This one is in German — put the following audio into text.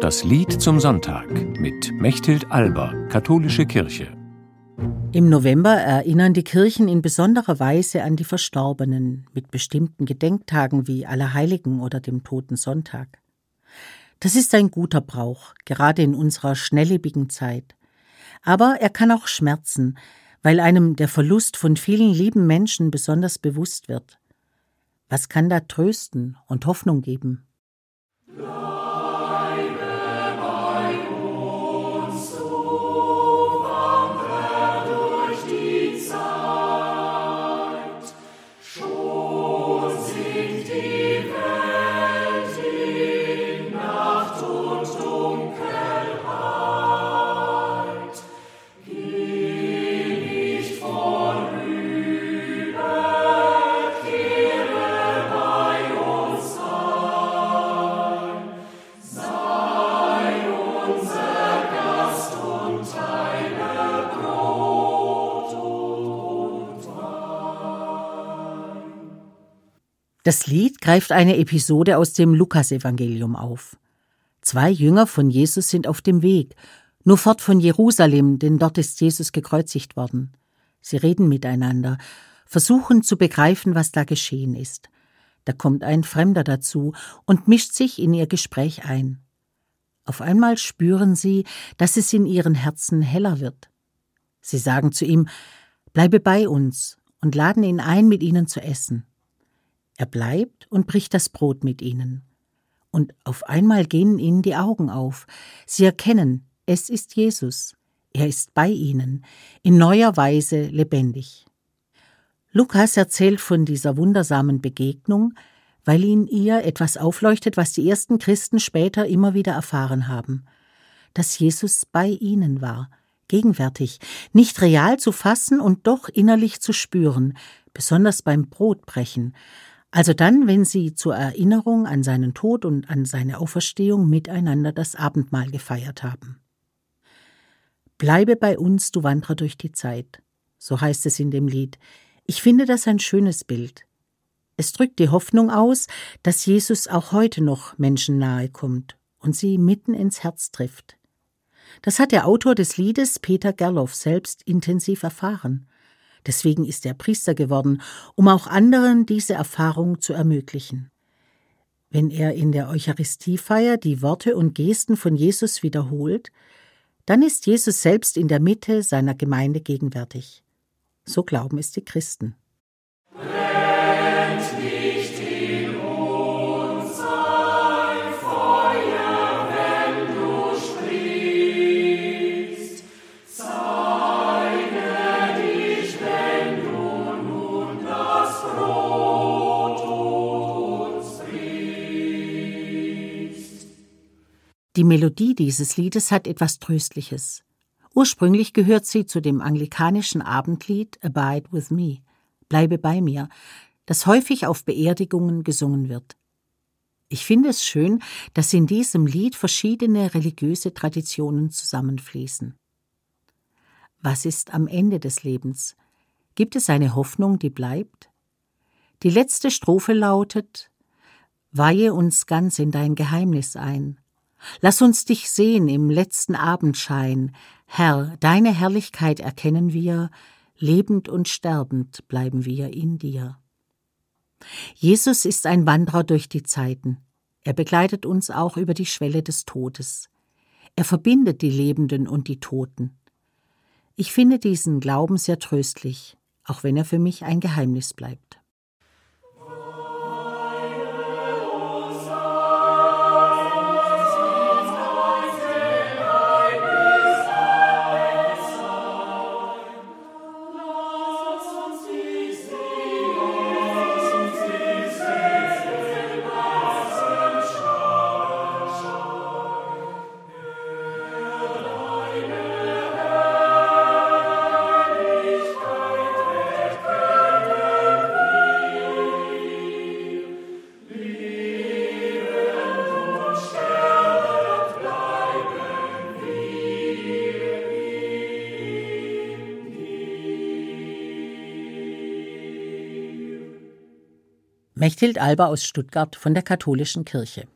Das Lied zum Sonntag mit Mechthild Alber, Katholische Kirche. Im November erinnern die Kirchen in besonderer Weise an die Verstorbenen mit bestimmten Gedenktagen wie Allerheiligen oder dem Toten Sonntag. Das ist ein guter Brauch, gerade in unserer schnelllebigen Zeit. Aber er kann auch schmerzen, weil einem der Verlust von vielen lieben Menschen besonders bewusst wird. Was kann da trösten und Hoffnung geben? Das Lied greift eine Episode aus dem Lukasevangelium auf. Zwei Jünger von Jesus sind auf dem Weg, nur fort von Jerusalem, denn dort ist Jesus gekreuzigt worden. Sie reden miteinander, versuchen zu begreifen, was da geschehen ist. Da kommt ein Fremder dazu und mischt sich in ihr Gespräch ein. Auf einmal spüren sie, dass es in ihren Herzen heller wird. Sie sagen zu ihm, Bleibe bei uns und laden ihn ein, mit ihnen zu essen. Er bleibt und bricht das Brot mit ihnen. Und auf einmal gehen ihnen die Augen auf. Sie erkennen, es ist Jesus. Er ist bei ihnen, in neuer Weise lebendig. Lukas erzählt von dieser wundersamen Begegnung, weil in ihr etwas aufleuchtet, was die ersten Christen später immer wieder erfahren haben, dass Jesus bei ihnen war, gegenwärtig, nicht real zu fassen und doch innerlich zu spüren, besonders beim Brotbrechen, also dann, wenn sie zur Erinnerung an seinen Tod und an seine Auferstehung miteinander das Abendmahl gefeiert haben. Bleibe bei uns, du Wanderer durch die Zeit, so heißt es in dem Lied. Ich finde das ein schönes Bild. Es drückt die Hoffnung aus, dass Jesus auch heute noch Menschen nahe kommt und sie mitten ins Herz trifft. Das hat der Autor des Liedes Peter Gerloff selbst intensiv erfahren. Deswegen ist er Priester geworden, um auch anderen diese Erfahrung zu ermöglichen. Wenn er in der Eucharistiefeier die Worte und Gesten von Jesus wiederholt, dann ist Jesus selbst in der Mitte seiner Gemeinde gegenwärtig. So glauben es die Christen. Die Melodie dieses Liedes hat etwas Tröstliches. Ursprünglich gehört sie zu dem anglikanischen Abendlied Abide with Me, Bleibe bei mir, das häufig auf Beerdigungen gesungen wird. Ich finde es schön, dass in diesem Lied verschiedene religiöse Traditionen zusammenfließen. Was ist am Ende des Lebens? Gibt es eine Hoffnung, die bleibt? Die letzte Strophe lautet Weihe uns ganz in dein Geheimnis ein, Lass uns dich sehen im letzten Abendschein. Herr, deine Herrlichkeit erkennen wir, lebend und sterbend bleiben wir in dir. Jesus ist ein Wanderer durch die Zeiten. Er begleitet uns auch über die Schwelle des Todes. Er verbindet die Lebenden und die Toten. Ich finde diesen Glauben sehr tröstlich, auch wenn er für mich ein Geheimnis bleibt. Mechthild Alba aus Stuttgart von der Katholischen Kirche.